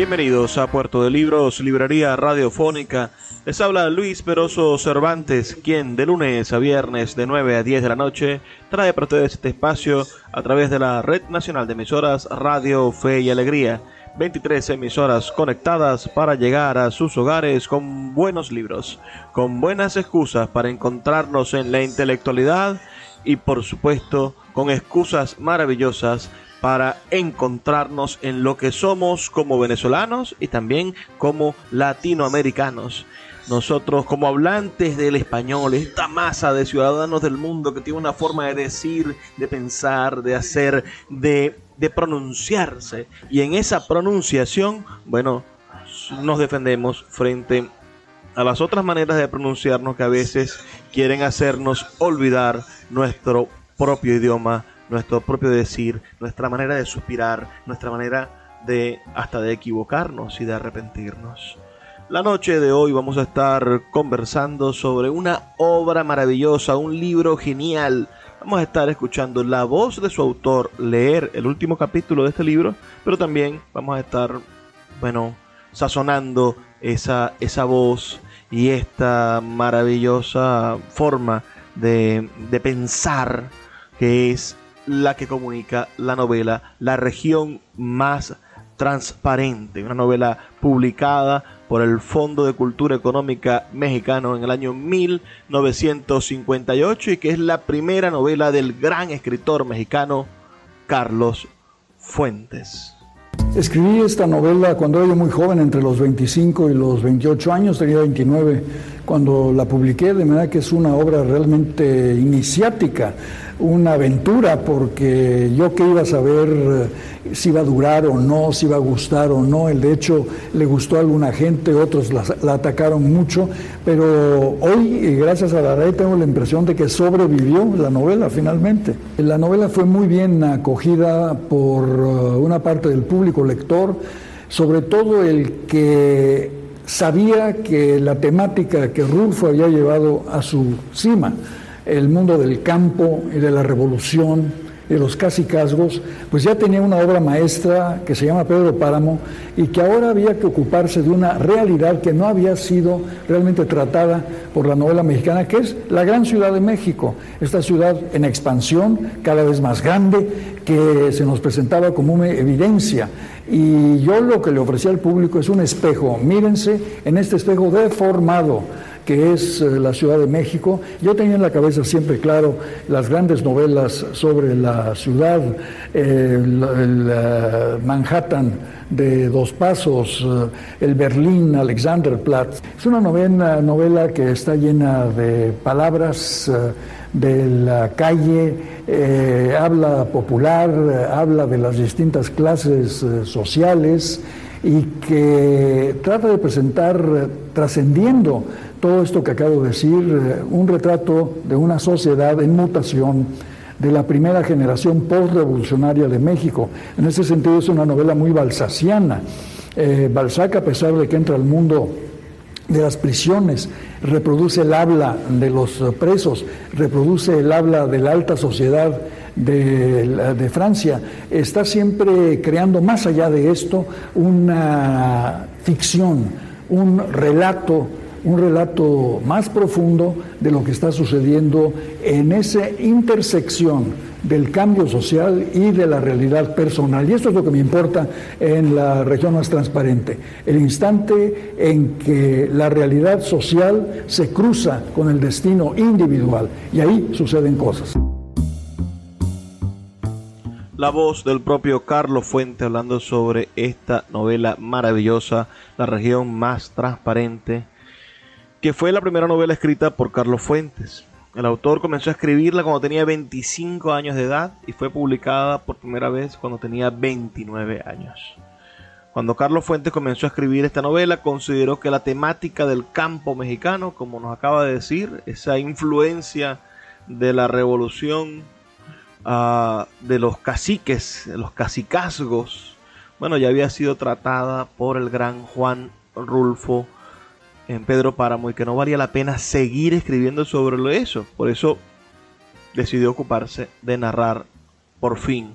Bienvenidos a Puerto de Libros, Librería Radiofónica. Les habla Luis Peroso Cervantes, quien de lunes a viernes de 9 a 10 de la noche trae para ustedes este espacio a través de la Red Nacional de Emisoras Radio Fe y Alegría. 23 emisoras conectadas para llegar a sus hogares con buenos libros, con buenas excusas para encontrarnos en la intelectualidad y por supuesto con excusas maravillosas para encontrarnos en lo que somos como venezolanos y también como latinoamericanos. Nosotros como hablantes del español, esta masa de ciudadanos del mundo que tiene una forma de decir, de pensar, de hacer, de, de pronunciarse. Y en esa pronunciación, bueno, nos defendemos frente a las otras maneras de pronunciarnos que a veces quieren hacernos olvidar nuestro propio idioma nuestro propio decir, nuestra manera de suspirar, nuestra manera de hasta de equivocarnos y de arrepentirnos. La noche de hoy vamos a estar conversando sobre una obra maravillosa, un libro genial. Vamos a estar escuchando la voz de su autor leer el último capítulo de este libro, pero también vamos a estar, bueno, sazonando esa, esa voz y esta maravillosa forma de, de pensar que es la que comunica la novela La región más transparente, una novela publicada por el Fondo de Cultura Económica Mexicano en el año 1958 y que es la primera novela del gran escritor mexicano Carlos Fuentes. Escribí esta novela cuando era muy joven, entre los 25 y los 28 años, tenía 29 cuando la publiqué, de manera que es una obra realmente iniciática una aventura porque yo que iba a saber eh, si iba a durar o no, si iba a gustar o no. El de hecho le gustó a alguna gente, otros la, atacaron mucho, pero hoy, gracias a la red, tengo la impresión de que sobrevivió la novela finalmente. La novela fue muy bien acogida por eh, una parte del público lector, sobre todo el que sabía que la temática que Rulfo había llevado a su cima, el mundo del campo y de la revolución, de los casicazgos, pues ya tenía una obra maestra que se llama Pedro Páramo y que ahora había que ocuparse de una realidad que no había sido realmente tratada por la novela mexicana, que es la gran ciudad de México, esta ciudad en expansión, cada vez más grande, que se nos presentaba como una evidencia. Y yo lo que le ofrecía al público es un espejo, mírense en este espejo deformado que es eh, la Ciudad de México. Yo tenía en la cabeza siempre claro las grandes novelas sobre la ciudad, el, eh, Manhattan de Dos Pasos, eh, el Berlín Alexanderplatz. Es una novela, novela que está llena de palabras de la calle, habla popular, habla de las distintas clases sociales y que trata de presentar, trascendiendo todo esto que acabo de decir, eh, un retrato de una sociedad en mutación de la primera generación postrevolucionaria de México. En ese sentido es una novela muy balsaciana. Eh, Balzac, a pesar de que entra al mundo de las prisiones, reproduce el habla de los presos, reproduce el habla de la alta sociedad de, de, Francia, está siempre creando más allá de esto una ficción, un relato un relato más profundo de lo que está sucediendo en esa intersección del cambio social y de la realidad personal. Y esto es lo que me importa en la región más transparente, el instante en que la realidad social se cruza con el destino individual y ahí suceden cosas la voz del propio Carlos Fuente hablando sobre esta novela maravillosa, La región más transparente, que fue la primera novela escrita por Carlos Fuentes. El autor comenzó a escribirla cuando tenía 25 años de edad y fue publicada por primera vez cuando tenía 29 años. Cuando Carlos Fuentes comenzó a escribir esta novela, consideró que la temática del campo mexicano, como nos acaba de decir, esa influencia de la revolución de los caciques, los cacicazgos, bueno, ya había sido tratada por el gran Juan Rulfo en Pedro Páramo y que no valía la pena seguir escribiendo sobre eso. Por eso decidió ocuparse de narrar por fin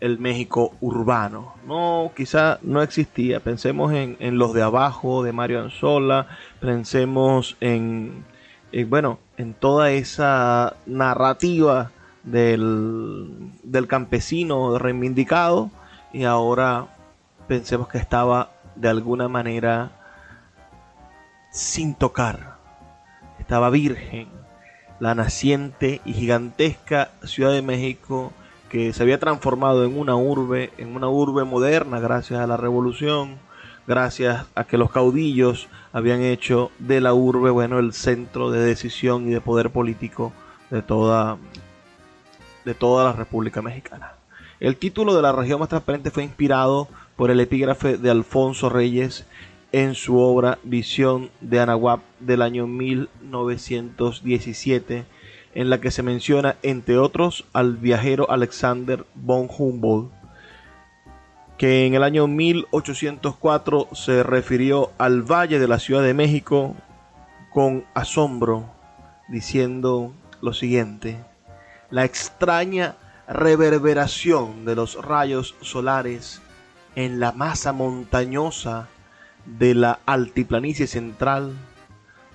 el México urbano. No, quizá no existía. Pensemos en, los de abajo de Mario Anzola, pensemos en, en, bueno, en toda esa narrativa del, del campesino reivindicado y ahora pensemos que estaba de alguna manera sin tocar, estaba virgen, la naciente y gigantesca Ciudad de México que se había transformado en una urbe, en una urbe moderna gracias a la revolución, gracias a que los caudillos habían hecho de la urbe, bueno, el centro de decisión y de poder político de toda de toda la República Mexicana. El título de la región más transparente fue inspirado por el epígrafe de Alfonso Reyes en su obra Visión de Anahuap del año 1917, en la que se menciona, entre otros, al viajero Alexander von Humboldt, que en el año 1804 se refirió al valle de la Ciudad de México con asombro, diciendo lo siguiente la extraña reverberación de los rayos solares en la masa montañosa de la altiplanicie central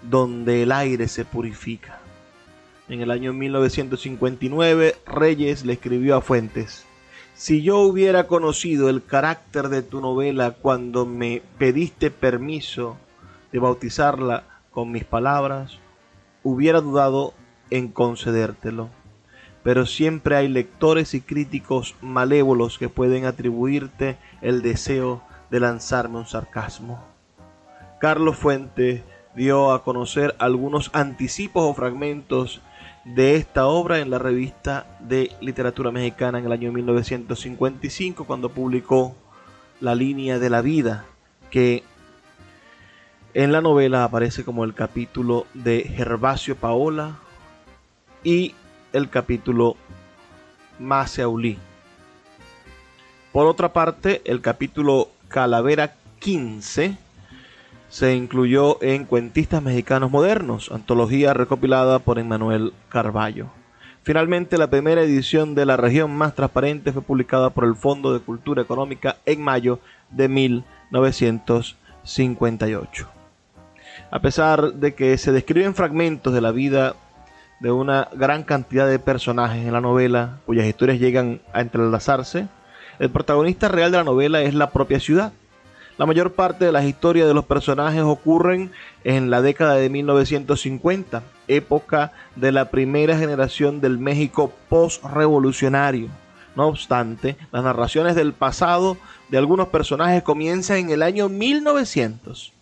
donde el aire se purifica. En el año 1959, Reyes le escribió a Fuentes, si yo hubiera conocido el carácter de tu novela cuando me pediste permiso de bautizarla con mis palabras, hubiera dudado en concedértelo pero siempre hay lectores y críticos malévolos que pueden atribuirte el deseo de lanzarme un sarcasmo. Carlos Fuente dio a conocer algunos anticipos o fragmentos de esta obra en la revista de literatura mexicana en el año 1955 cuando publicó La línea de la vida que en la novela aparece como el capítulo de Gervasio Paola y el capítulo Maseaulí. Por otra parte, el capítulo Calavera 15 se incluyó en Cuentistas Mexicanos Modernos, antología recopilada por Emmanuel Carballo. Finalmente, la primera edición de La región más transparente fue publicada por el Fondo de Cultura Económica en mayo de 1958. A pesar de que se describen fragmentos de la vida de una gran cantidad de personajes en la novela cuyas historias llegan a entrelazarse, el protagonista real de la novela es la propia ciudad. La mayor parte de las historias de los personajes ocurren en la década de 1950, época de la primera generación del México post-revolucionario. No obstante, las narraciones del pasado de algunos personajes comienzan en el año 1900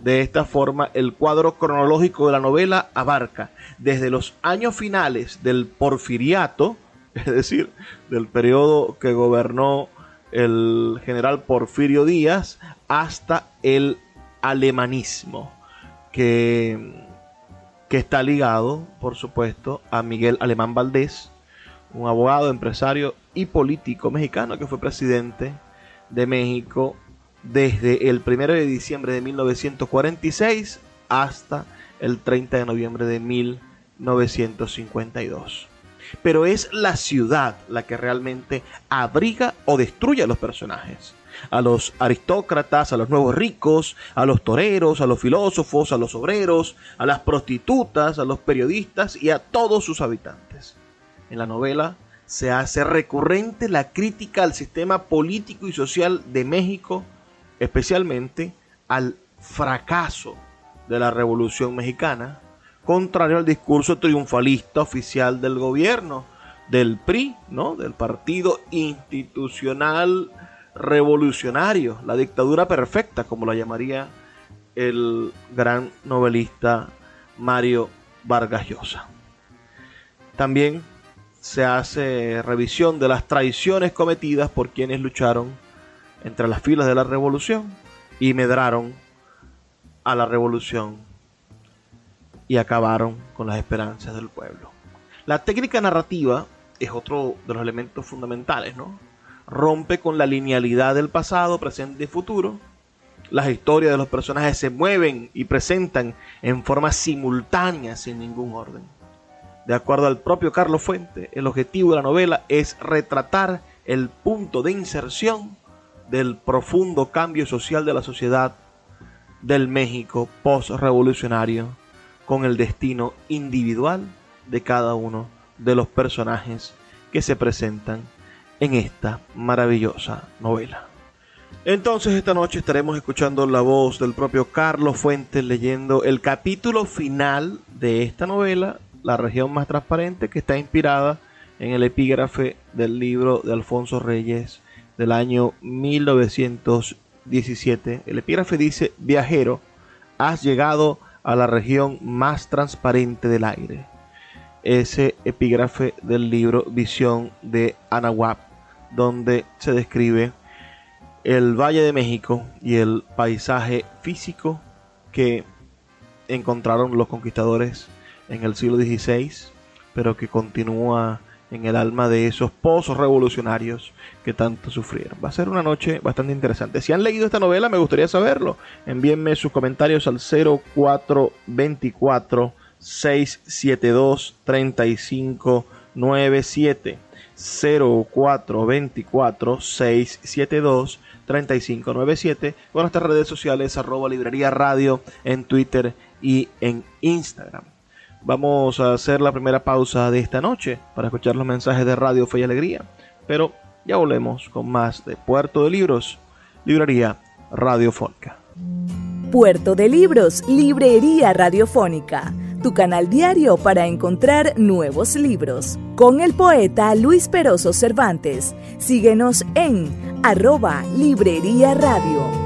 de esta forma, el cuadro cronológico de la novela abarca desde los años finales del porfiriato, es decir, del periodo que gobernó el general Porfirio Díaz, hasta el alemanismo, que, que está ligado, por supuesto, a Miguel Alemán Valdés, un abogado, empresario y político mexicano que fue presidente de México desde el 1 de diciembre de 1946 hasta el 30 de noviembre de 1952. Pero es la ciudad la que realmente abriga o destruye a los personajes. A los aristócratas, a los nuevos ricos, a los toreros, a los filósofos, a los obreros, a las prostitutas, a los periodistas y a todos sus habitantes. En la novela se hace recurrente la crítica al sistema político y social de México, especialmente al fracaso de la Revolución Mexicana, contrario al discurso triunfalista oficial del gobierno, del PRI, ¿no? del Partido Institucional Revolucionario, la dictadura perfecta, como la llamaría el gran novelista Mario Vargas Llosa. También se hace revisión de las traiciones cometidas por quienes lucharon entre las filas de la revolución y medraron a la revolución y acabaron con las esperanzas del pueblo. La técnica narrativa es otro de los elementos fundamentales, ¿no? Rompe con la linealidad del pasado, presente y futuro. Las historias de los personajes se mueven y presentan en forma simultánea, sin ningún orden. De acuerdo al propio Carlos Fuente, el objetivo de la novela es retratar el punto de inserción del profundo cambio social de la sociedad del México post-revolucionario con el destino individual de cada uno de los personajes que se presentan en esta maravillosa novela. Entonces esta noche estaremos escuchando la voz del propio Carlos Fuentes leyendo el capítulo final de esta novela, La región más transparente, que está inspirada en el epígrafe del libro de Alfonso Reyes del año 1917. El epígrafe dice, viajero, has llegado a la región más transparente del aire. Ese epígrafe del libro Visión de Anahuac, donde se describe el Valle de México y el paisaje físico que encontraron los conquistadores en el siglo XVI, pero que continúa en el alma de esos pozos revolucionarios que tanto sufrieron. Va a ser una noche bastante interesante. Si han leído esta novela, me gustaría saberlo. Envíenme sus comentarios al 0424 672 3597. 0424 672 3597 con nuestras redes sociales arroba librería radio en Twitter y en Instagram. Vamos a hacer la primera pausa de esta noche para escuchar los mensajes de Radio Fe y Alegría. Pero ya volvemos con más de Puerto de Libros, Librería Radiofónica. Puerto de Libros, Librería Radiofónica, tu canal diario para encontrar nuevos libros. Con el poeta Luis Peroso Cervantes. Síguenos en arroba Librería Radio.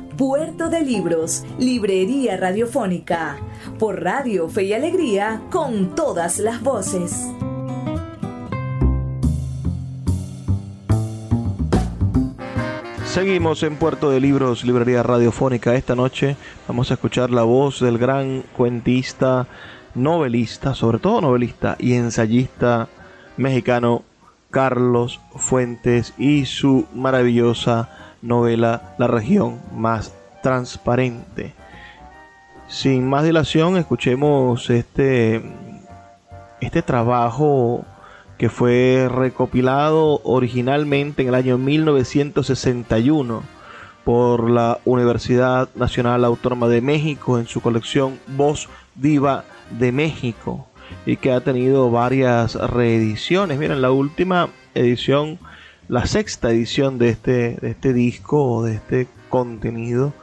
Puerto de Libros, Librería Radiofónica, por Radio Fe y Alegría, con todas las voces. Seguimos en Puerto de Libros, Librería Radiofónica. Esta noche vamos a escuchar la voz del gran cuentista, novelista, sobre todo novelista y ensayista mexicano Carlos Fuentes y su maravillosa novela La región más transparente. Sin más dilación, escuchemos este, este trabajo que fue recopilado originalmente en el año 1961 por la Universidad Nacional Autónoma de México en su colección Voz Viva de México y que ha tenido varias reediciones. Miren, la última edición la sexta edición de este, de este disco o de este contenido.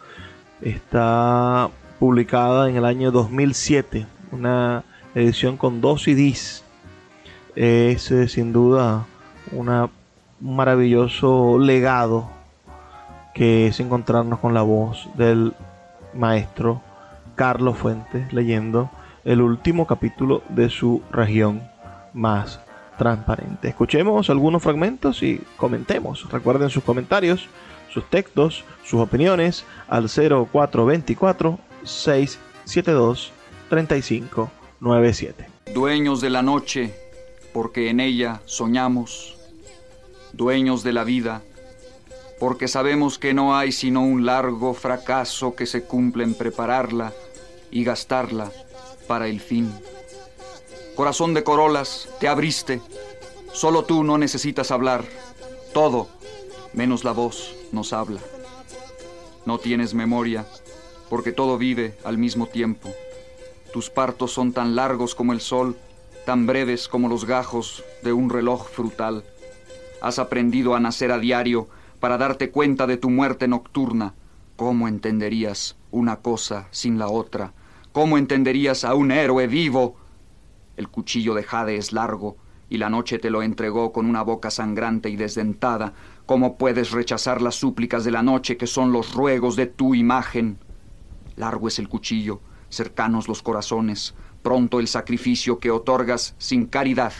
Está publicada en el año 2007, una edición con dos CDs. Es eh, sin duda una, un maravilloso legado que es encontrarnos con la voz del maestro Carlos Fuentes leyendo el último capítulo de su región más transparente. Escuchemos algunos fragmentos y comentemos. Recuerden sus comentarios, sus textos, sus opiniones al 0424 672 3597. Dueños de la noche, porque en ella soñamos. Dueños de la vida, porque sabemos que no hay sino un largo fracaso que se cumple en prepararla y gastarla para el fin. Corazón de corolas, te abriste. Solo tú no necesitas hablar. Todo, menos la voz, nos habla. No tienes memoria, porque todo vive al mismo tiempo. Tus partos son tan largos como el sol, tan breves como los gajos de un reloj frutal. Has aprendido a nacer a diario para darte cuenta de tu muerte nocturna. ¿Cómo entenderías una cosa sin la otra? ¿Cómo entenderías a un héroe vivo? El cuchillo de Jade es largo, y la noche te lo entregó con una boca sangrante y desdentada. ¿Cómo puedes rechazar las súplicas de la noche que son los ruegos de tu imagen? Largo es el cuchillo, cercanos los corazones, pronto el sacrificio que otorgas sin caridad,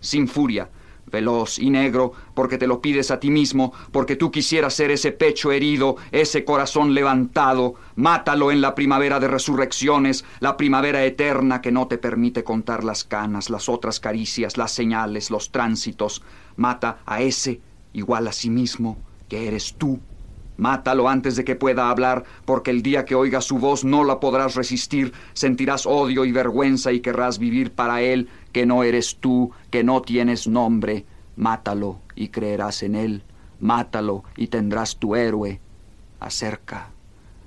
sin furia, veloz y negro, porque te lo pides a ti mismo, porque tú quisieras ser ese pecho herido, ese corazón levantado. Mátalo en la primavera de resurrecciones, la primavera eterna que no te permite contar las canas, las otras caricias, las señales, los tránsitos. Mata a ese, igual a sí mismo, que eres tú. Mátalo antes de que pueda hablar, porque el día que oiga su voz no la podrás resistir, sentirás odio y vergüenza y querrás vivir para él, que no eres tú, que no tienes nombre. Mátalo y creerás en él, mátalo y tendrás tu héroe. Acerca,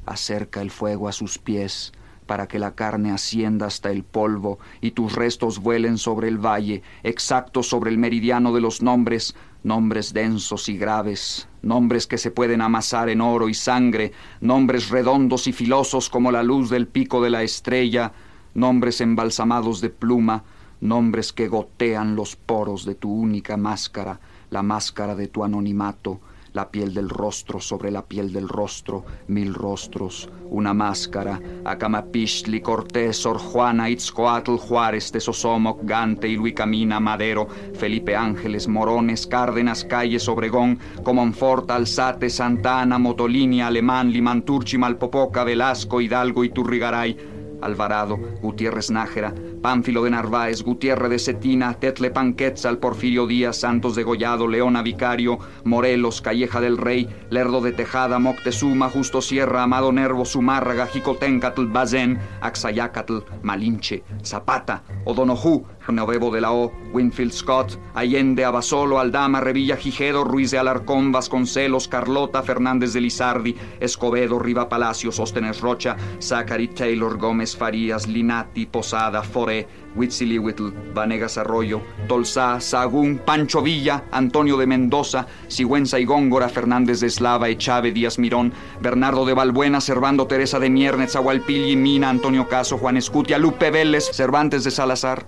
acerca el fuego a sus pies, para que la carne ascienda hasta el polvo y tus restos vuelen sobre el valle, exactos sobre el meridiano de los nombres, nombres densos y graves, nombres que se pueden amasar en oro y sangre, nombres redondos y filosos como la luz del pico de la estrella, nombres embalsamados de pluma, nombres que gotean los poros de tu única máscara, la máscara de tu anonimato, la piel del rostro sobre la piel del rostro, mil rostros, una máscara, Acamapishli, Cortés, Sor Juana, Itzcoatl, Juárez, Tesosomoc, Gante, Camina, Madero, Felipe Ángeles, Morones, Cárdenas, Calles, Obregón, Comonfort, Alzate, Santana, Motolini, Alemán, Limanturchi, Malpopoca, Velasco, Hidalgo y Turrigaray, Alvarado, Gutiérrez Nájera, Pánfilo de Narváez, Gutiérrez de Cetina, Tetle Panquetzal, Porfirio Díaz, Santos de Gollado, Leona Vicario, Morelos, Calleja del Rey, Lerdo de Tejada, Moctezuma, Justo Sierra, Amado Nervo, Zumárraga, Jicotencatl, Bazén, Axayacatl, Malinche, Zapata, Odonojú, Novebo de la O, Winfield Scott, Allende, Abasolo, Aldama, Revilla, Gijedo, Ruiz de Alarcón, Vasconcelos, Carlota, Fernández de Lizardi, Escobedo, Riva Palacios, Óstenes Rocha, Zachary Taylor, Gómez Farías, Linati, Posada, Foré, Huitzilihuitl, Vanegas Arroyo, Tolsá, Sagún, Pancho Villa, Antonio de Mendoza, Sigüenza y Góngora, Fernández de Eslava, Echave, Díaz Mirón, Bernardo de Balbuena, Servando Teresa de Mierne, Zahualpilli, Mina, Antonio Caso, Juan Escutia, Lupe Vélez, Cervantes de Salazar,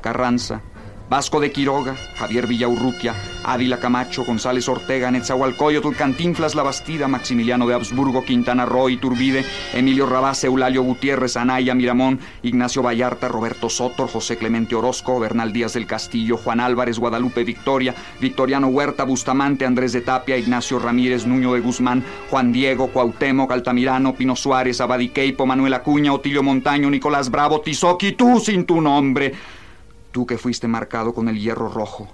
Carranza, Vasco de Quiroga, Javier Villaurrutia, Ávila Camacho, González Ortega, Netzahualcoyotl, Cantinflas La Bastida, Maximiliano de Habsburgo, Quintana Roo, Turbide, Emilio Rabás, Eulalio Gutiérrez, Anaya Miramón, Ignacio Vallarta, Roberto Soto, José Clemente Orozco, Bernal Díaz del Castillo, Juan Álvarez, Guadalupe Victoria, Victoriano Huerta, Bustamante, Andrés de Tapia, Ignacio Ramírez, Nuño de Guzmán, Juan Diego, Cuauhtémoc, Altamirano, Pino Suárez, Abadiqueipo, Manuel Acuña, Otilio Montaño, Nicolás Bravo, Tizoqui, tú sin tu nombre tú que fuiste marcado con el hierro rojo,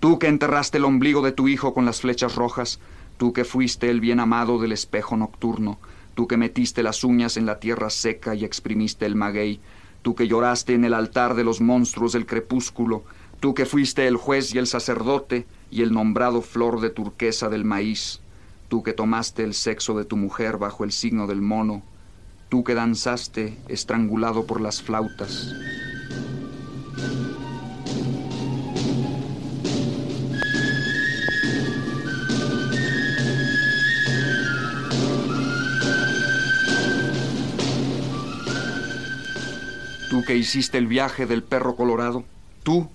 tú que enterraste el ombligo de tu hijo con las flechas rojas, tú que fuiste el bien amado del espejo nocturno, tú que metiste las uñas en la tierra seca y exprimiste el maguey, tú que lloraste en el altar de los monstruos del crepúsculo, tú que fuiste el juez y el sacerdote y el nombrado flor de turquesa del maíz, tú que tomaste el sexo de tu mujer bajo el signo del mono, tú que danzaste estrangulado por las flautas, tú que hiciste el viaje del perro colorado, tú,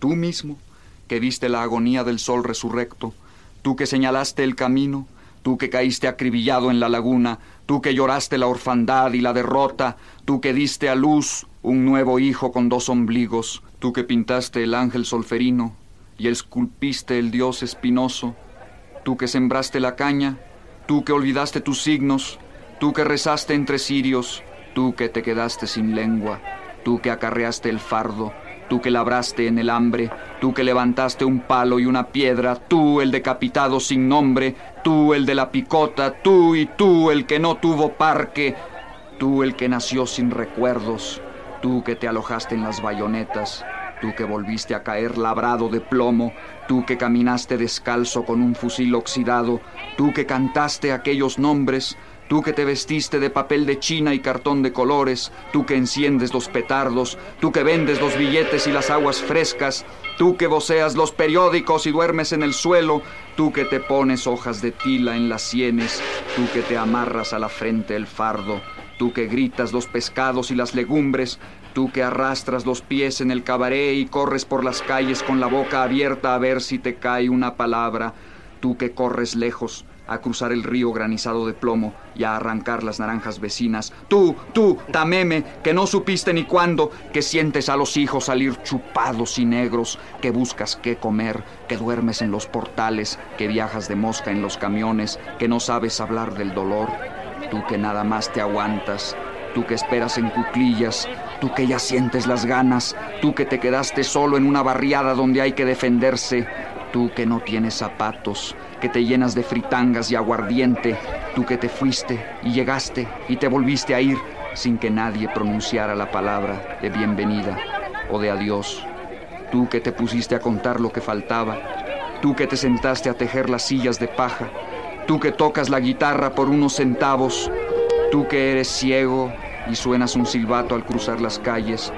tú mismo, que viste la agonía del sol resurrecto, tú que señalaste el camino, tú que caíste acribillado en la laguna, tú que lloraste la orfandad y la derrota, tú que diste a luz un nuevo hijo con dos ombligos, tú que pintaste el ángel solferino y esculpiste el dios espinoso, tú que sembraste la caña, tú que olvidaste tus signos, tú que rezaste entre cirios, tú que te quedaste sin lengua, tú que acarreaste el fardo, tú que labraste en el hambre, tú que levantaste un palo y una piedra, tú el decapitado sin nombre, tú el de la picota, tú y tú el que no tuvo parque, tú el que nació sin recuerdos, tú que te alojaste en las bayonetas, tú que volviste a caer labrado de plomo, tú que caminaste descalzo con un fusil oxidado, tú que cantaste aquellos nombres, Tú que te vestiste de papel de china y cartón de colores, tú que enciendes los petardos, tú que vendes los billetes y las aguas frescas, tú que voceas los periódicos y duermes en el suelo, tú que te pones hojas de tila en las sienes, tú que te amarras a la frente el fardo, tú que gritas los pescados y las legumbres, tú que arrastras los pies en el cabaret y corres por las calles con la boca abierta a ver si te cae una palabra, tú que corres lejos, a cruzar el río granizado de plomo y a arrancar las naranjas vecinas. Tú, tú, Tameme, que no supiste ni cuándo, que sientes a los hijos salir chupados y negros, que buscas qué comer, que duermes en los portales, que viajas de mosca en los camiones, que no sabes hablar del dolor. Tú que nada más te aguantas, tú que esperas en cuclillas, tú que ya sientes las ganas, tú que te quedaste solo en una barriada donde hay que defenderse, tú que no tienes zapatos, que te llenas de fritangas y aguardiente, tú que te fuiste y llegaste y te volviste a ir sin que nadie pronunciara la palabra de bienvenida o de adiós, tú que te pusiste a contar lo que faltaba, tú que te sentaste a tejer las sillas de paja, tú que tocas la guitarra por unos centavos, tú que eres ciego y suenas un silbato al cruzar las calles,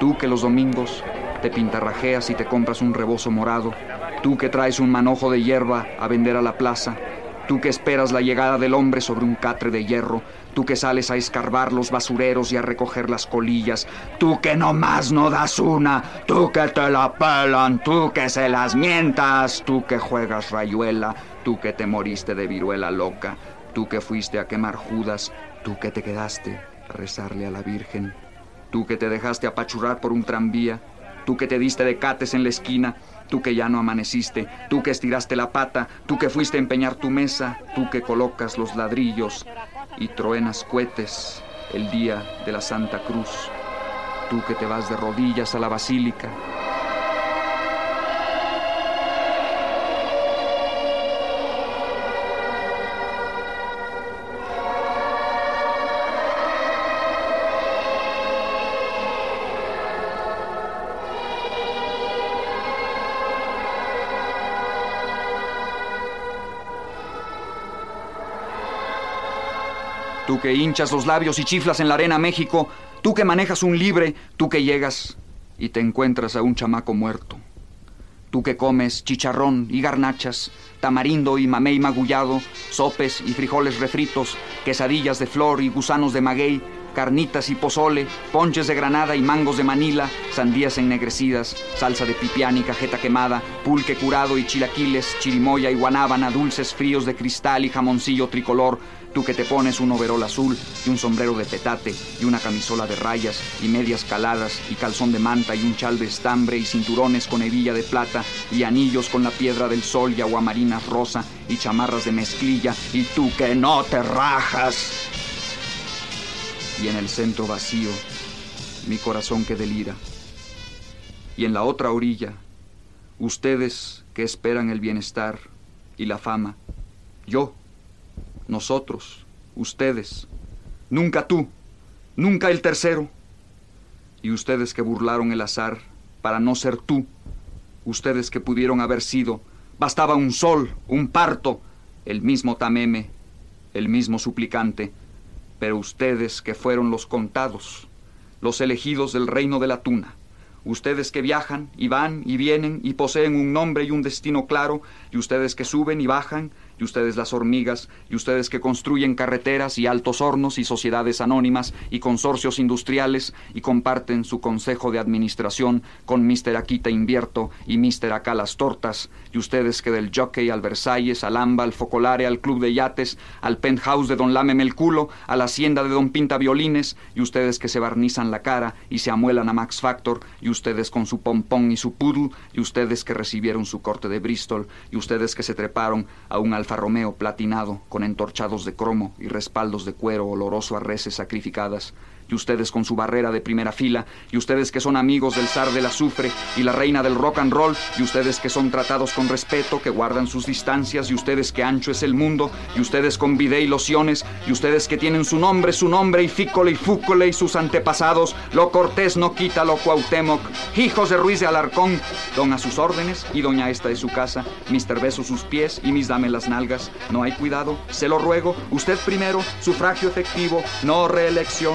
tú que los domingos te pintarrajeas y te compras un rebozo morado, Tú que traes un manojo de hierba a vender a la plaza, tú que esperas la llegada del hombre sobre un catre de hierro, tú que sales a escarbar los basureros y a recoger las colillas, tú que no más no das una, tú que te la pelan, tú que se las mientas, tú que juegas rayuela, tú que te moriste de viruela loca, tú que fuiste a quemar Judas, tú que te quedaste a rezarle a la Virgen, tú que te dejaste apachurrar por un tranvía, tú que te diste de cates en la esquina, tú que ya no amaneciste, tú que estiraste la pata, tú que fuiste a empeñar tu mesa, tú que colocas los ladrillos y truenas cohetes el día de la Santa Cruz, tú que te vas de rodillas a la basílica, Tú que hinchas los labios y chiflas en la arena México, tú que manejas un libre, tú que llegas y te encuentras a un chamaco muerto. Tú que comes chicharrón y garnachas, tamarindo y mamey magullado, sopes y frijoles refritos, quesadillas de flor y gusanos de maguey, carnitas y pozole, ponches de granada y mangos de Manila, sandías ennegrecidas, salsa de pipián y cajeta quemada, pulque curado y chilaquiles, chirimoya y guanábana, dulces fríos de cristal y jamoncillo tricolor, tú que te pones un overol azul y un sombrero de petate y una camisola de rayas y medias caladas y calzón de manta y un chal de estambre y cinturones con hebilla de plata y anillos con la piedra del sol y aguamarinas rosa y chamarras de mezclilla y tú que no te rajas y en el centro vacío mi corazón que delira. Y en la otra orilla, ustedes que esperan el bienestar y la fama, yo, nosotros, ustedes, nunca tú, nunca el tercero, y ustedes que burlaron el azar para no ser tú, ustedes que pudieron haber sido, bastaba un sol, un parto, el mismo Tameme, el mismo suplicante, pero ustedes que fueron los contados, los elegidos del reino de la tuna, ustedes que viajan y van y vienen y poseen un nombre y un destino claro, y ustedes que suben y bajan y ustedes las hormigas, y ustedes que construyen carreteras y altos hornos y sociedades anónimas y consorcios industriales y comparten su consejo de administración con Mr. Aquita Invierto y Mr. Acá las Tortas, y ustedes que del Jockey al Versalles, al Amba, al Focolare, al Club de Yates, al Penthouse de Don Lame Melculo, a la Hacienda de Don Pinta Violines, y ustedes que se barnizan la cara y se amuelan a Max Factor, y ustedes con su pompón y su poodle, y ustedes que recibieron su corte de Bristol, y ustedes que se treparon a un Alfa Romeo platinado con entorchados de cromo y respaldos de cuero oloroso a reses sacrificadas, y ustedes con su barrera de primera fila, y ustedes que son amigos del zar del azufre y la reina del rock and roll, y ustedes que son tratados con respeto, que guardan sus distancias, y ustedes que ancho es el mundo, y ustedes con vide y lociones, y ustedes que tienen su nombre, su nombre, y fícole y fúcole y sus antepasados, lo cortés no quita lo cuauhtémoc, hijos de Ruiz de Alarcón, don a sus órdenes, y doña esta de su casa, Mister Beso sus pies y mis dame las nalgas, no hay cuidado, se lo ruego, usted primero, sufragio efectivo, no reelección.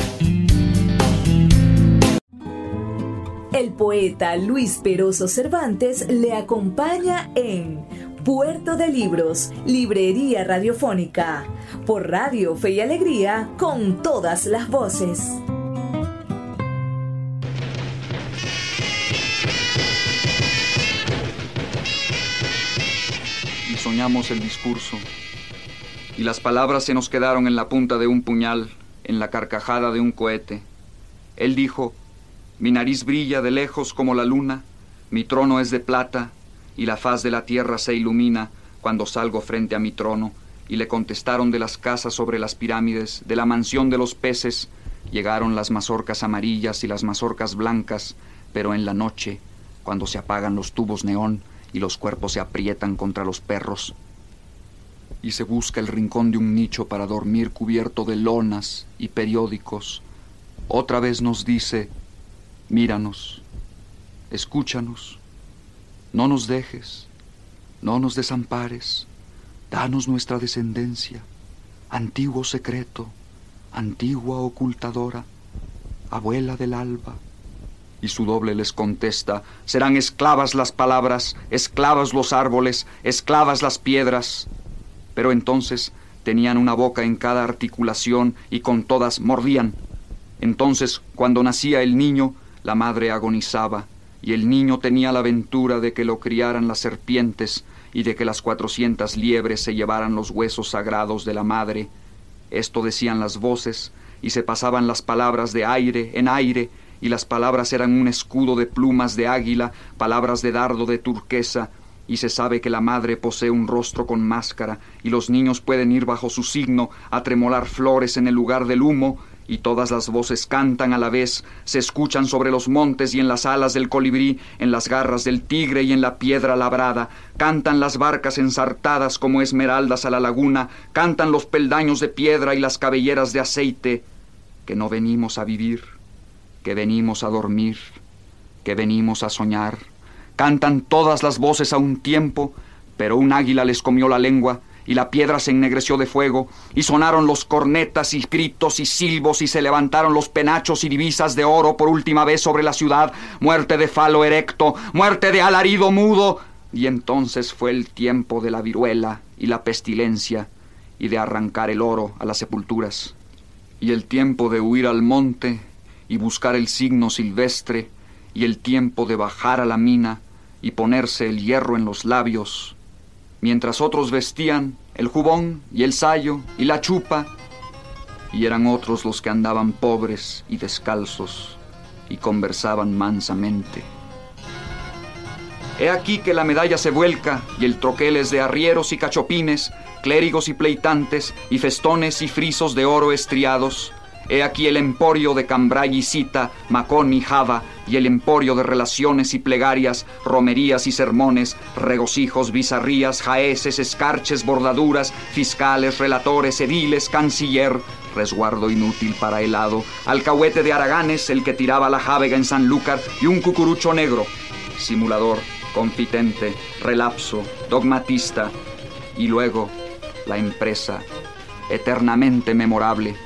Poeta Luis Peroso Cervantes le acompaña en Puerto de Libros, Librería Radiofónica, por Radio Fe y Alegría, con todas las voces. Y soñamos el discurso, y las palabras se nos quedaron en la punta de un puñal, en la carcajada de un cohete. Él dijo, mi nariz brilla de lejos como la luna, mi trono es de plata, y la faz de la tierra se ilumina cuando salgo frente a mi trono, y le contestaron de las casas sobre las pirámides, de la mansión de los peces, llegaron las mazorcas amarillas y las mazorcas blancas, pero en la noche, cuando se apagan los tubos neón y los cuerpos se aprietan contra los perros, y se busca el rincón de un nicho para dormir cubierto de lonas y periódicos, otra vez nos dice, míranos, escúchanos, no nos dejes, no nos desampares, danos nuestra descendencia, antiguo secreto, antigua ocultadora, abuela del alba. Y su doble les contesta, serán esclavas las palabras, esclavas los árboles, esclavas las piedras. Pero entonces tenían una boca en cada articulación y con todas mordían. Entonces, cuando nacía el niño, la madre agonizaba y el niño tenía la ventura de que lo criaran las serpientes y de que las cuatrocientas liebres se llevaran los huesos sagrados de la madre. Esto decían las voces, y se pasaban las palabras de aire en aire, y las palabras eran un escudo de plumas de águila, palabras de dardo de turquesa, y se sabe que la madre posee un rostro con máscara, y los niños pueden ir bajo su signo a tremolar flores en el lugar del humo, y todas las voces cantan a la vez, se escuchan sobre los montes y en las alas del colibrí, en las garras del tigre y en la piedra labrada, cantan las barcas ensartadas como esmeraldas a la laguna, cantan los peldaños de piedra y las cabelleras de aceite, que no venimos a vivir, que venimos a dormir, que venimos a soñar. Cantan todas las voces a un tiempo, pero un águila les comió la lengua, y la piedra se ennegreció de fuego, y sonaron los cornetas y gritos y silbos, y se levantaron los penachos y divisas de oro por última vez sobre la ciudad, muerte de falo erecto, muerte de alarido mudo, y entonces fue el tiempo de la viruela y la pestilencia, y de arrancar el oro a las sepulturas, y el tiempo de huir al monte y buscar el signo silvestre, y el tiempo de bajar a la mina y ponerse el hierro en los labios, mientras otros vestían el jubón y el sayo y la chupa, y eran otros los que andaban pobres y descalzos y conversaban mansamente. He aquí que la medalla se vuelca y el troquel es de arrieros y cachopines, clérigos y pleitantes y festones y frisos de oro estriados, He aquí el emporio de Cambray y Cita, Macón y Java, y el emporio de relaciones y plegarias, romerías y sermones, regocijos, bizarrías, jaeces, escarches, bordaduras, fiscales, relatores, ediles, canciller, resguardo inútil para helado, alcahuete de Araganes, el que tiraba la jávega en Sanlúcar, y un cucurucho negro, simulador, confitente, relapso, dogmatista, y luego la empresa, eternamente memorable,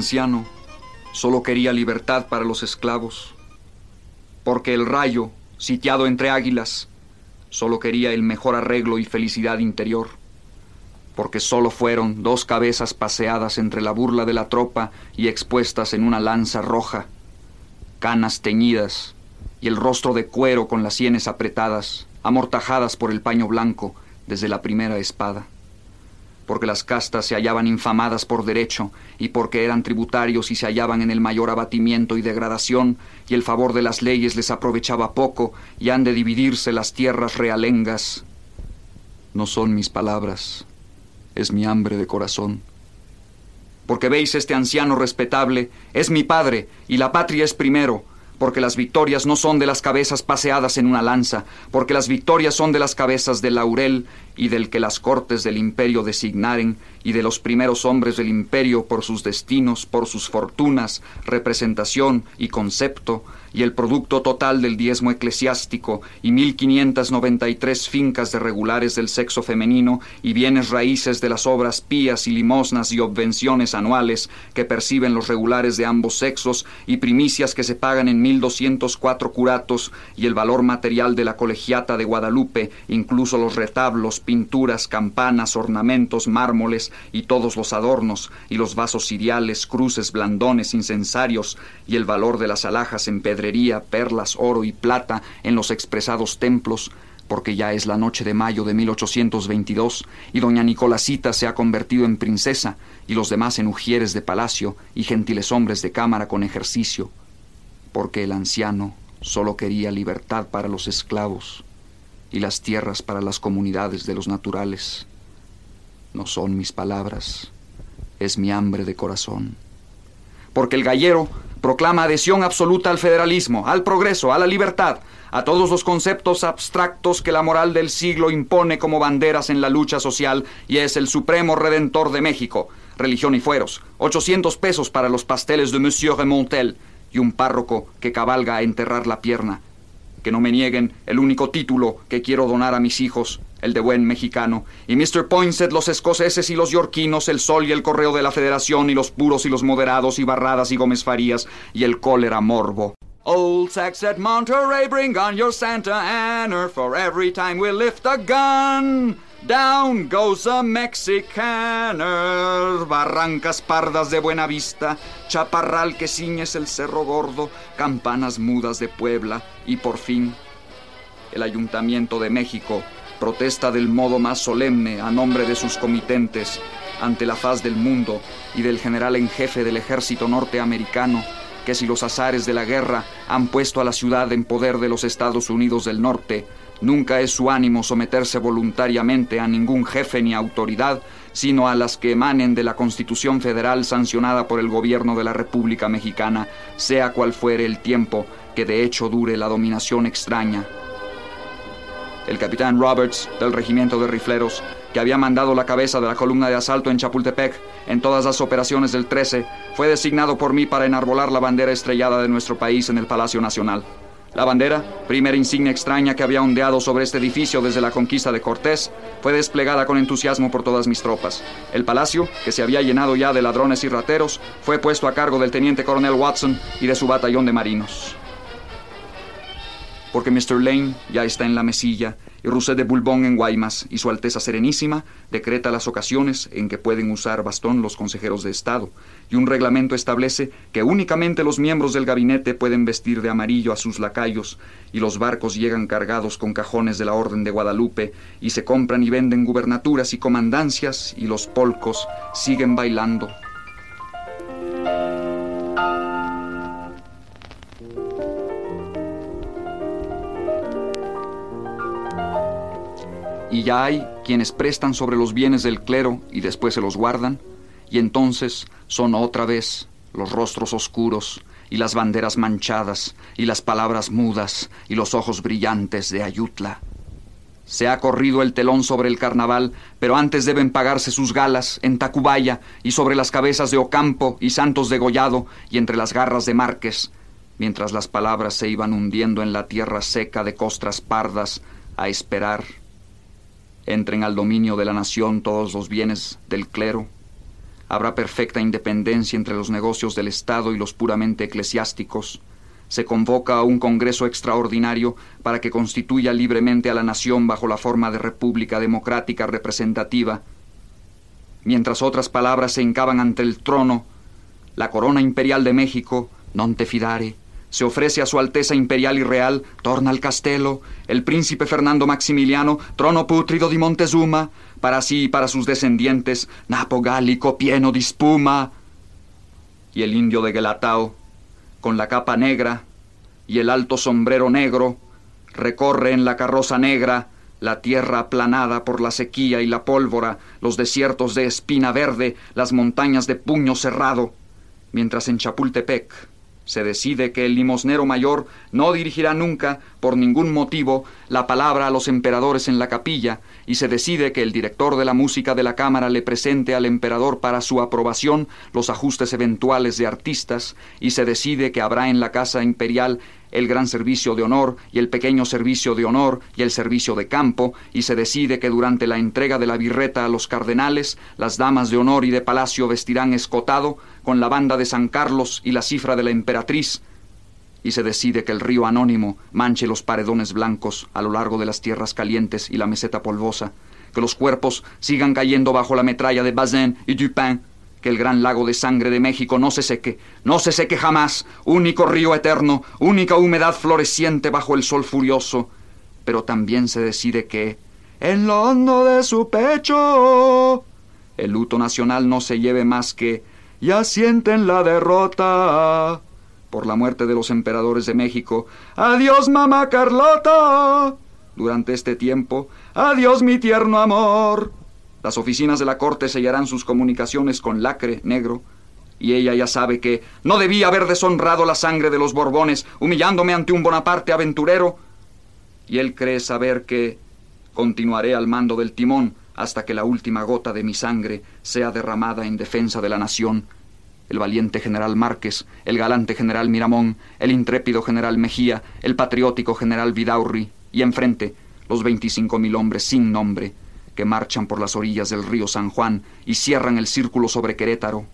anciano solo quería libertad para los esclavos, porque el rayo, sitiado entre águilas, solo quería el mejor arreglo y felicidad interior, porque solo fueron dos cabezas paseadas entre la burla de la tropa y expuestas en una lanza roja, canas teñidas y el rostro de cuero con las sienes apretadas, amortajadas por el paño blanco desde la primera espada porque las castas se hallaban infamadas por derecho, y porque eran tributarios y se hallaban en el mayor abatimiento y degradación, y el favor de las leyes les aprovechaba poco, y han de dividirse las tierras realengas. No son mis palabras, es mi hambre de corazón. Porque veis este anciano respetable, es mi padre, y la patria es primero, porque las victorias no son de las cabezas paseadas en una lanza, porque las victorias son de las cabezas del laurel y del que las cortes del imperio designaren, y de los primeros hombres del imperio por sus destinos, por sus fortunas, representación y concepto, y el producto total del diezmo eclesiástico, y mil quinientas noventa y tres fincas de regulares del sexo femenino, y bienes raíces de las obras pías y limosnas y obvenciones anuales que perciben los regulares de ambos sexos, y primicias que se pagan en mil doscientos cuatro curatos, y el valor material de la colegiata de Guadalupe, incluso los retablos, pinturas, campanas, ornamentos, mármoles, y todos los adornos, y los vasos ciriales, cruces, blandones, incensarios, y el valor de las alhajas en pedrería, perlas, oro y plata en los expresados templos, porque ya es la noche de mayo de 1822 y doña Nicolásita se ha convertido en princesa y los demás en ujieres de palacio y gentiles hombres de cámara con ejercicio, porque el anciano solo quería libertad para los esclavos y las tierras para las comunidades de los naturales. No son mis palabras, es mi hambre de corazón. Porque el gallero proclama adhesión absoluta al federalismo, al progreso, a la libertad, a todos los conceptos abstractos que la moral del siglo impone como banderas en la lucha social y es el supremo redentor de México. Religión y fueros, 800 pesos para los pasteles de Monsieur Remontel y un párroco que cabalga a enterrar la pierna que no me nieguen el único título que quiero donar a mis hijos, el de buen mexicano, y Mr. Poinsett, los escoceses y los yorquinos, el sol y el correo de la federación, y los puros y los moderados, y barradas y Gómez Farías, y el cólera morbo. Old Sax at Monterey, bring on your Santa Anna, for every time we lift a gun. Down goes a Mexicaner. Barrancas pardas de buena vista, chaparral que ciñes el cerro gordo, campanas mudas de Puebla y por fin el Ayuntamiento de México protesta del modo más solemne a nombre de sus comitentes ante la faz del mundo y del general en jefe del ejército norteamericano que si los azares de la guerra han puesto a la ciudad en poder de los Estados Unidos del Norte, Nunca es su ánimo someterse voluntariamente a ningún jefe ni autoridad, sino a las que emanen de la Constitución Federal sancionada por el gobierno de la República Mexicana, sea cual fuere el tiempo que de hecho dure la dominación extraña. El capitán Roberts, del regimiento de rifleros, que había mandado la cabeza de la columna de asalto en Chapultepec en todas las operaciones del 13, fue designado por mí para enarbolar la bandera estrellada de nuestro país en el Palacio Nacional. La bandera, primera insignia extraña que había ondeado sobre este edificio desde la conquista de Cortés, fue desplegada con entusiasmo por todas mis tropas. El palacio, que se había llenado ya de ladrones y rateros, fue puesto a cargo del teniente coronel Watson y de su batallón de marinos. Porque Mr. Lane ya está en la mesilla y Rousset de Bourbon en Guaymas y Su Alteza Serenísima decreta las ocasiones en que pueden usar bastón los consejeros de Estado, y un reglamento establece que únicamente los miembros del gabinete pueden vestir de amarillo a sus lacayos, y los barcos llegan cargados con cajones de la Orden de Guadalupe, y se compran y venden gubernaturas y comandancias, y los polcos siguen bailando y ya hay quienes prestan sobre los bienes del clero y después se los guardan, y entonces son otra vez los rostros oscuros y las banderas manchadas y las palabras mudas y los ojos brillantes de Ayutla. Se ha corrido el telón sobre el carnaval, pero antes deben pagarse sus galas en Tacubaya y sobre las cabezas de Ocampo y Santos de Gollado y entre las garras de Márquez, mientras las palabras se iban hundiendo en la tierra seca de costras pardas a esperar entren al dominio de la nación todos los bienes del clero, habrá perfecta independencia entre los negocios del Estado y los puramente eclesiásticos, se convoca a un Congreso extraordinario para que constituya libremente a la nación bajo la forma de república democrática representativa, mientras otras palabras se hincaban ante el trono, la corona imperial de México, non te fidare, se ofrece a su Alteza Imperial y Real, torna al castelo, el príncipe Fernando Maximiliano, trono putrido di Montezuma, para sí y para sus descendientes, napo gálico pieno de espuma. Y el indio de Gelatao, con la capa negra y el alto sombrero negro, recorre en la carroza negra la tierra aplanada por la sequía y la pólvora, los desiertos de espina verde, las montañas de puño cerrado, mientras en Chapultepec, se decide que el limosnero mayor no dirigirá nunca, por ningún motivo, la palabra a los emperadores en la capilla, y se decide que el director de la música de la Cámara le presente al emperador para su aprobación los ajustes eventuales de artistas, y se decide que habrá en la Casa Imperial el gran servicio de honor y el pequeño servicio de honor y el servicio de campo, y se decide que durante la entrega de la birreta a los cardenales, las damas de honor y de palacio vestirán escotado, con la banda de San Carlos y la cifra de la emperatriz, y se decide que el río anónimo manche los paredones blancos a lo largo de las tierras calientes y la meseta polvosa, que los cuerpos sigan cayendo bajo la metralla de Bazin y Dupin, que el gran lago de sangre de México no se seque, no se seque jamás, único río eterno, única humedad floreciente bajo el sol furioso. Pero también se decide que, en lo hondo de su pecho, el luto nacional no se lleve más que, ya sienten la derrota por la muerte de los emperadores de México. Adiós, mamá Carlota. Durante este tiempo, adiós, mi tierno amor. Las oficinas de la corte sellarán sus comunicaciones con lacre negro, y ella ya sabe que no debía haber deshonrado la sangre de los Borbones, humillándome ante un Bonaparte aventurero, y él cree saber que continuaré al mando del timón hasta que la última gota de mi sangre sea derramada en defensa de la nación. El valiente general Márquez, el galante general Miramón, el intrépido general Mejía, el patriótico general Vidaurri, y enfrente los veinticinco mil hombres sin nombre, que marchan por las orillas del río San Juan y cierran el círculo sobre Querétaro.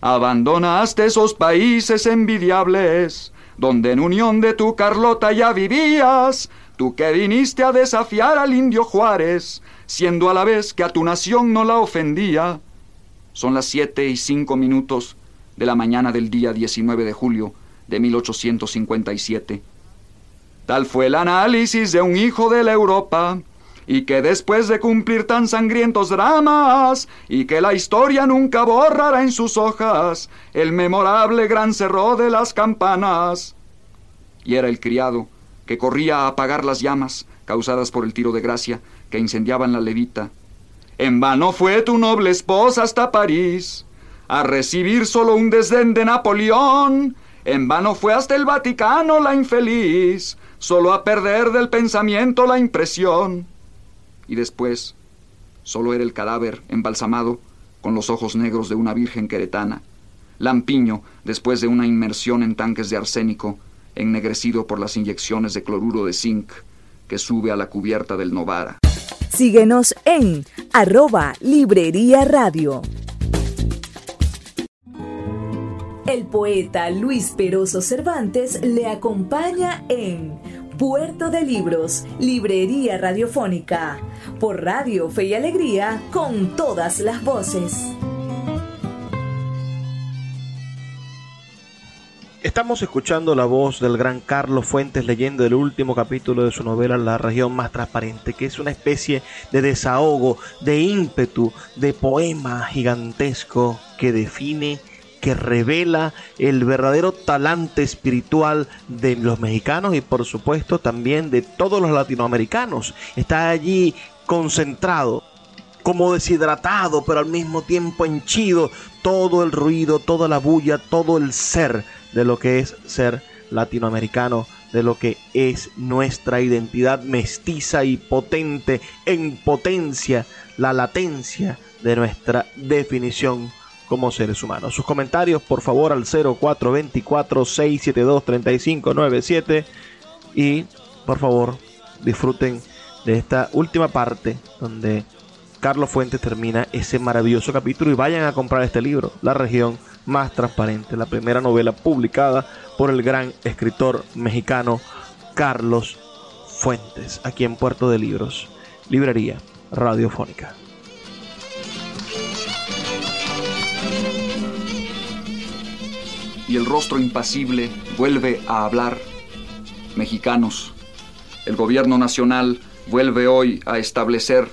Abandonaste esos países envidiables, donde en unión de tu Carlota ya vivías, tú que viniste a desafiar al indio Juárez, siendo a la vez que a tu nación no la ofendía. Son las siete y cinco minutos de la mañana del día 19 de julio de 1857. Tal fue el análisis de un hijo de la Europa y que después de cumplir tan sangrientos dramas, y que la historia nunca borrará en sus hojas el memorable gran cerro de las campanas. Y era el criado, que corría a apagar las llamas causadas por el tiro de gracia que incendiaban la levita. En vano fue tu noble esposa hasta París, a recibir solo un desdén de Napoleón. En vano fue hasta el Vaticano la infeliz, solo a perder del pensamiento la impresión y después solo era el cadáver embalsamado con los ojos negros de una virgen queretana. Lampiño, después de una inmersión en tanques de arsénico, ennegrecido por las inyecciones de cloruro de zinc que sube a la cubierta del Novara. Síguenos en arroba Librería Radio. El poeta Luis Peroso Cervantes le acompaña en Puerto de Libros, Librería Radiofónica, por Radio Fe y Alegría, con todas las voces. Estamos escuchando la voz del gran Carlos Fuentes leyendo el último capítulo de su novela La región más transparente, que es una especie de desahogo, de ímpetu, de poema gigantesco que define que revela el verdadero talante espiritual de los mexicanos y por supuesto también de todos los latinoamericanos. Está allí concentrado, como deshidratado, pero al mismo tiempo henchido todo el ruido, toda la bulla, todo el ser de lo que es ser latinoamericano, de lo que es nuestra identidad mestiza y potente en potencia, la latencia de nuestra definición como seres humanos. Sus comentarios, por favor, al 0424-672-3597 y, por favor, disfruten de esta última parte donde Carlos Fuentes termina ese maravilloso capítulo y vayan a comprar este libro, La región más transparente, la primera novela publicada por el gran escritor mexicano Carlos Fuentes, aquí en Puerto de Libros, Librería Radiofónica. y el rostro impasible vuelve a hablar. Mexicanos, el gobierno nacional vuelve hoy a establecer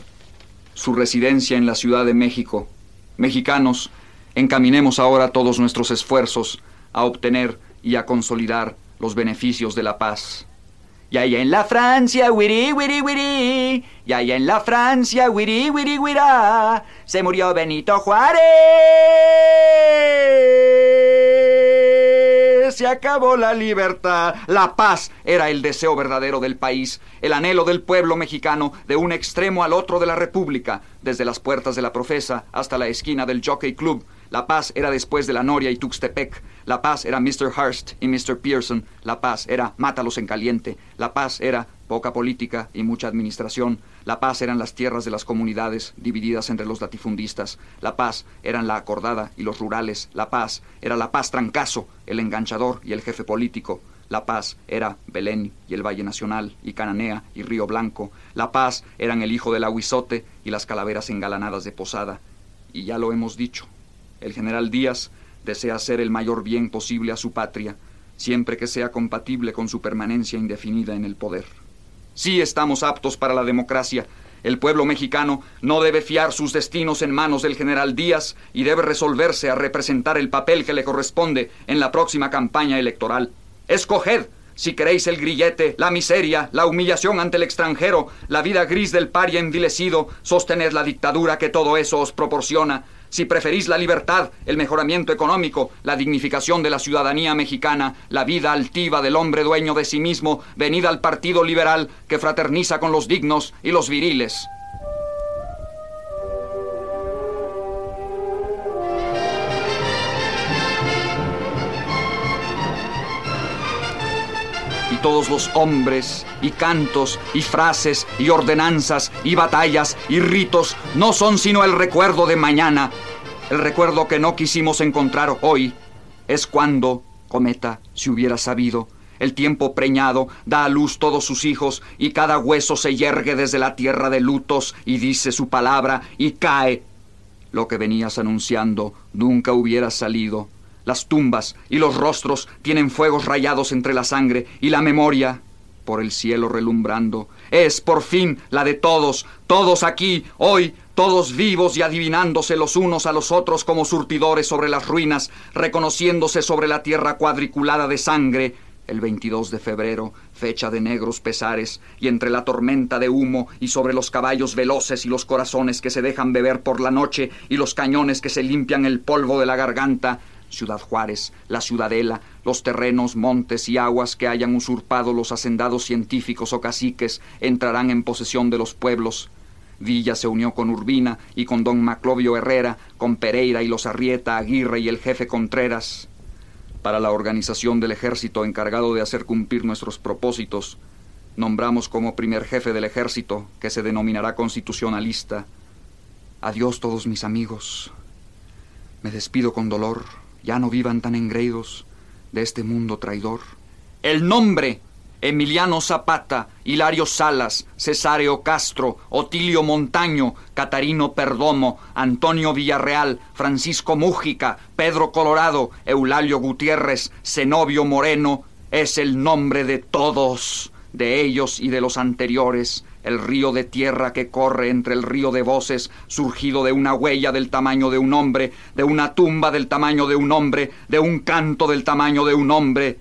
su residencia en la Ciudad de México. Mexicanos, encaminemos ahora todos nuestros esfuerzos a obtener y a consolidar los beneficios de la paz. Y allá en la Francia, wiri, wiri, wiri. Y allá en la Francia, wiri, wiri, wira. Se murió Benito Juárez se acabó la libertad. La paz era el deseo verdadero del país, el anhelo del pueblo mexicano de un extremo al otro de la República, desde las puertas de la Profesa hasta la esquina del Jockey Club. La paz era después de la Noria y Tuxtepec. La paz era Mr. Hurst y Mr. Pearson. La paz era mátalos en caliente. La paz era poca política y mucha administración. La paz eran las tierras de las comunidades divididas entre los latifundistas. La paz eran la acordada y los rurales. La paz era la paz trancazo, el enganchador y el jefe político. La Paz era Belén y el Valle Nacional y Cananea y Río Blanco. La Paz eran el hijo del aguizote y las calaveras engalanadas de Posada. Y ya lo hemos dicho, el general Díaz desea hacer el mayor bien posible a su patria, siempre que sea compatible con su permanencia indefinida en el poder. Sí estamos aptos para la democracia. El pueblo mexicano no debe fiar sus destinos en manos del general Díaz y debe resolverse a representar el papel que le corresponde en la próxima campaña electoral. Escoged si queréis el grillete, la miseria, la humillación ante el extranjero, la vida gris del paria envilecido, sostened la dictadura que todo eso os proporciona, si preferís la libertad, el mejoramiento económico, la dignificación de la ciudadanía mexicana, la vida altiva del hombre dueño de sí mismo, venid al Partido Liberal que fraterniza con los dignos y los viriles. Todos los hombres, y cantos, y frases, y ordenanzas, y batallas, y ritos no son sino el recuerdo de mañana. El recuerdo que no quisimos encontrar hoy es cuando, cometa, si hubiera sabido, el tiempo preñado da a luz todos sus hijos, y cada hueso se yergue desde la tierra de lutos, y dice su palabra, y cae. Lo que venías anunciando nunca hubiera salido las tumbas y los rostros tienen fuegos rayados entre la sangre y la memoria, por el cielo relumbrando, es por fin la de todos, todos aquí, hoy, todos vivos y adivinándose los unos a los otros como surtidores sobre las ruinas, reconociéndose sobre la tierra cuadriculada de sangre, el 22 de febrero, fecha de negros pesares, y entre la tormenta de humo y sobre los caballos veloces y los corazones que se dejan beber por la noche y los cañones que se limpian el polvo de la garganta, Ciudad Juárez, la Ciudadela, los terrenos, montes y aguas que hayan usurpado los hacendados científicos o caciques entrarán en posesión de los pueblos. Villa se unió con Urbina y con don Maclovio Herrera, con Pereira y los Arrieta, Aguirre y el jefe Contreras. Para la organización del ejército encargado de hacer cumplir nuestros propósitos, nombramos como primer jefe del ejército, que se denominará constitucionalista. Adiós todos mis amigos. Me despido con dolor. Ya no vivan tan engreídos de este mundo traidor. El nombre Emiliano Zapata, Hilario Salas, Cesáreo Castro, Otilio Montaño, Catarino Perdomo, Antonio Villarreal, Francisco Mújica, Pedro Colorado, Eulalio Gutiérrez, Zenobio Moreno, es el nombre de todos de ellos y de los anteriores, el río de tierra que corre entre el río de voces, surgido de una huella del tamaño de un hombre, de una tumba del tamaño de un hombre, de un canto del tamaño de un hombre.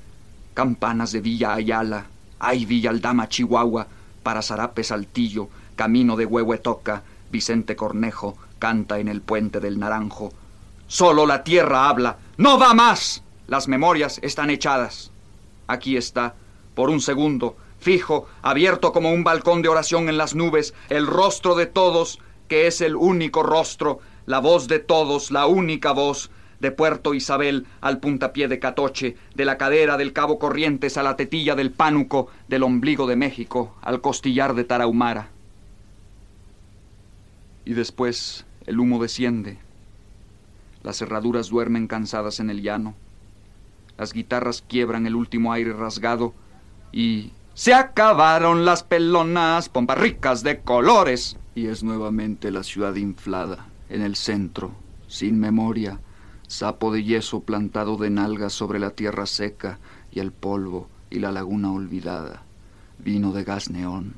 Campanas de Villa Ayala, ay Villa Aldama, Chihuahua, para Zarape Saltillo, camino de Huehuetoca, Vicente Cornejo, canta en el puente del Naranjo. Solo la tierra habla, no va más. Las memorias están echadas. Aquí está, por un segundo, fijo, abierto como un balcón de oración en las nubes, el rostro de todos, que es el único rostro, la voz de todos, la única voz, de Puerto Isabel al puntapié de Catoche, de la cadera del Cabo Corrientes a la tetilla del Pánuco, del ombligo de México al costillar de Tarahumara. Y después el humo desciende, las cerraduras duermen cansadas en el llano, las guitarras quiebran el último aire rasgado y se acabaron las pelonas, pompas ricas de colores. Y es nuevamente la ciudad inflada, en el centro, sin memoria, sapo de yeso plantado de nalgas sobre la tierra seca y el polvo y la laguna olvidada, vino de gas neón,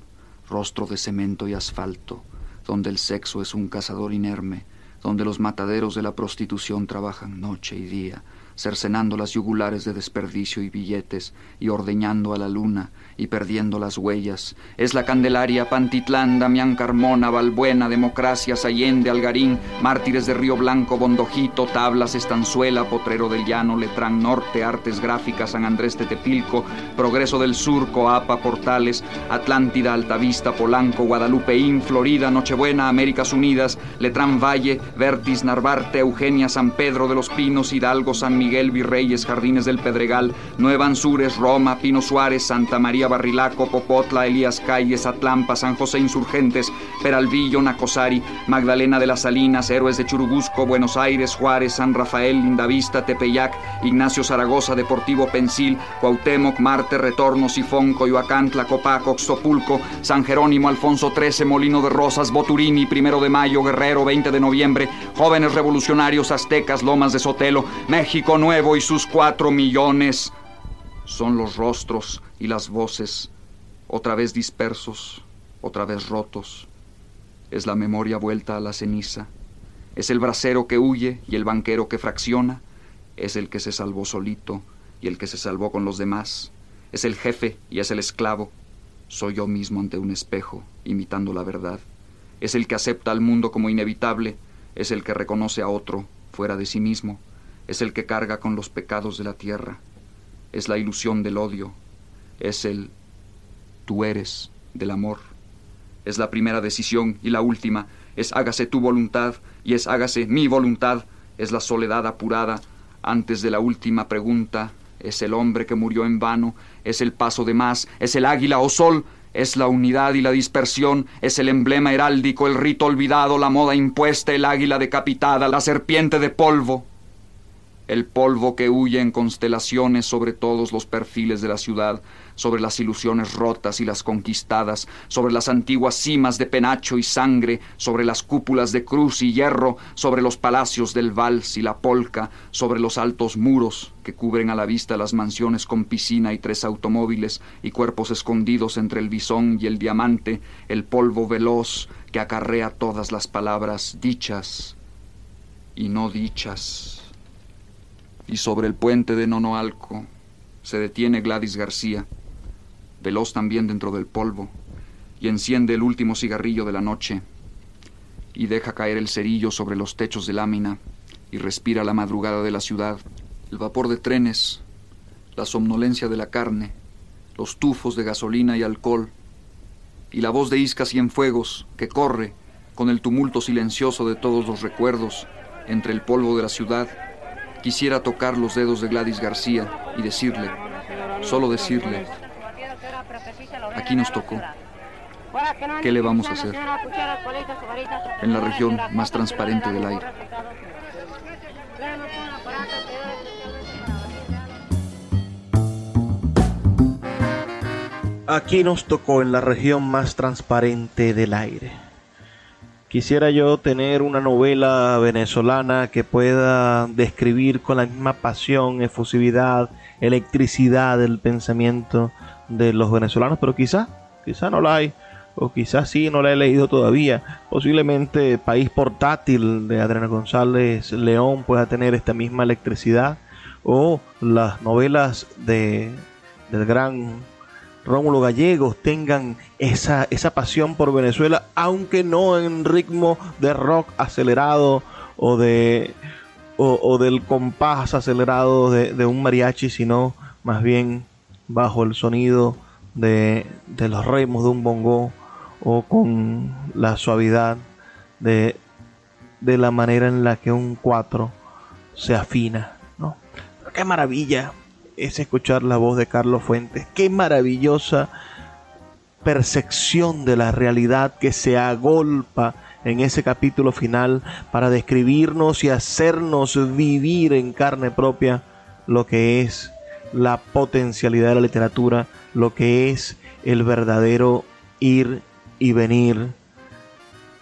rostro de cemento y asfalto, donde el sexo es un cazador inerme, donde los mataderos de la prostitución trabajan noche y día, cercenando las yugulares de desperdicio y billetes, y ordeñando a la luna, y perdiendo las huellas. Es la Candelaria, Pantitlán, Damián Carmona, Balbuena, Democracias, Allende, Algarín, Mártires de Río Blanco, Bondojito, Tablas, Estanzuela, Potrero del Llano, Letrán Norte, Artes Gráficas, San Andrés de Tepilco, Progreso del Sur, Coapa, Portales, Atlántida, Altavista, Polanco, Guadalupeín, Florida, Nochebuena, Américas Unidas, Letrán Valle, Vertis, Narvarte, Eugenia, San Pedro de los Pinos, Hidalgo, San Miguel, Miguel Virreyes, Jardines del Pedregal, Nueva Anzures, Roma, Pino Suárez, Santa María Barrilaco, Popotla, Elías Calles, Atlampa, San José Insurgentes, Peralvillo, Nacosari, Magdalena de las Salinas, Héroes de Churubusco, Buenos Aires, Juárez, San Rafael, Lindavista, Tepeyac, Ignacio Zaragoza, Deportivo Pensil, Cuauhtémoc, Marte, Retorno, Sifón, Coyoacán, Tlacopaco, Xopulco, San Jerónimo, Alfonso XIII, Molino de Rosas, Boturini, Primero de Mayo, Guerrero, 20 de noviembre, Jóvenes Revolucionarios, Aztecas, Lomas de Sotelo, México, Nuevo y sus cuatro millones son los rostros y las voces, otra vez dispersos, otra vez rotos. Es la memoria vuelta a la ceniza. Es el bracero que huye y el banquero que fracciona. Es el que se salvó solito y el que se salvó con los demás. Es el jefe y es el esclavo. Soy yo mismo ante un espejo, imitando la verdad. Es el que acepta al mundo como inevitable. Es el que reconoce a otro fuera de sí mismo es el que carga con los pecados de la tierra, es la ilusión del odio, es el tú eres del amor. Es la primera decisión y la última, es hágase tu voluntad y es hágase mi voluntad, es la soledad apurada. Antes de la última pregunta, es el hombre que murió en vano, es el paso de más, es el águila o sol, es la unidad y la dispersión, es el emblema heráldico, el rito olvidado, la moda impuesta, el águila decapitada, la serpiente de polvo, el polvo que huye en constelaciones sobre todos los perfiles de la ciudad, sobre las ilusiones rotas y las conquistadas, sobre las antiguas cimas de penacho y sangre, sobre las cúpulas de cruz y hierro, sobre los palacios del vals y la polca, sobre los altos muros que cubren a la vista las mansiones con piscina y tres automóviles y cuerpos escondidos entre el bisón y el diamante, el polvo veloz que acarrea todas las palabras dichas y no dichas y sobre el puente de Nonoalco se detiene Gladys García, veloz también dentro del polvo, y enciende el último cigarrillo de la noche, y deja caer el cerillo sobre los techos de lámina, y respira la madrugada de la ciudad, el vapor de trenes, la somnolencia de la carne, los tufos de gasolina y alcohol, y la voz de Isca Cienfuegos que corre con el tumulto silencioso de todos los recuerdos entre el polvo de la ciudad Quisiera tocar los dedos de Gladys García y decirle, solo decirle, aquí nos tocó. ¿Qué le vamos a hacer? En la región más transparente del aire. Aquí nos tocó en la región más transparente del aire. Quisiera yo tener una novela venezolana que pueda describir con la misma pasión, efusividad, electricidad el pensamiento de los venezolanos, pero quizá, quizá no la hay, o quizás sí, no la he leído todavía. Posiblemente País Portátil de Adriana González León pueda tener esta misma electricidad, o las novelas de, del gran Rómulo Gallegos tengan esa, esa pasión por Venezuela, aunque no en ritmo de rock acelerado o de o, del compás acelerado de, un mariachi, sino más bien bajo el sonido de, de los remos de un bongo o con la suavidad de, de la manera en la que un cuatro se afina. ¿no? Qué maravilla es escuchar la voz de Carlos Fuentes. Qué maravillosa percepción de la realidad que se agolpa en ese capítulo final para describirnos y hacernos vivir en carne propia lo que es la potencialidad de la literatura, lo que es el verdadero ir y venir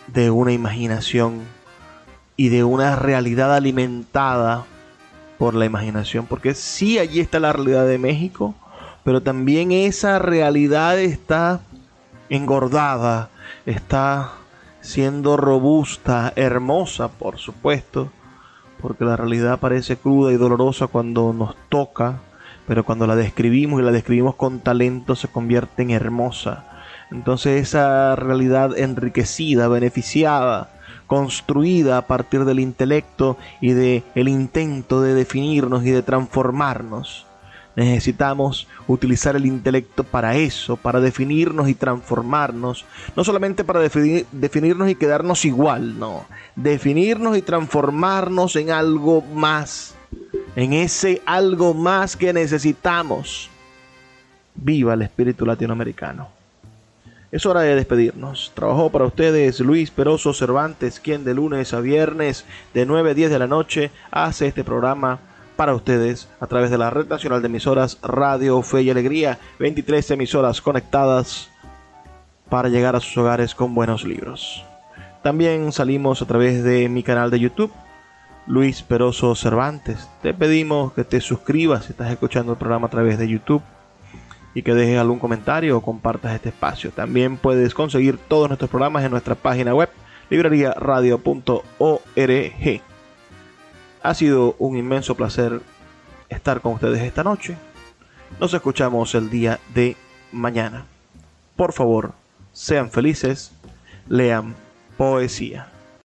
de una imaginación y de una realidad alimentada por la imaginación, porque sí allí está la realidad de México, pero también esa realidad está engordada, está siendo robusta, hermosa, por supuesto, porque la realidad parece cruda y dolorosa cuando nos toca, pero cuando la describimos y la describimos con talento se convierte en hermosa. Entonces esa realidad enriquecida, beneficiada, construida a partir del intelecto y de el intento de definirnos y de transformarnos. Necesitamos utilizar el intelecto para eso, para definirnos y transformarnos. No solamente para definirnos y quedarnos igual, no. Definirnos y transformarnos en algo más. En ese algo más que necesitamos. Viva el espíritu latinoamericano. Es hora de despedirnos. Trabajó para ustedes Luis Peroso Cervantes, quien de lunes a viernes de 9 a 10 de la noche hace este programa para ustedes a través de la red nacional de emisoras Radio Fe y Alegría, 23 emisoras conectadas para llegar a sus hogares con buenos libros. También salimos a través de mi canal de YouTube, Luis Peroso Cervantes. Te pedimos que te suscribas si estás escuchando el programa a través de YouTube y que dejes algún comentario o compartas este espacio. También puedes conseguir todos nuestros programas en nuestra página web librariaradio.org. Ha sido un inmenso placer estar con ustedes esta noche. Nos escuchamos el día de mañana. Por favor, sean felices, lean poesía.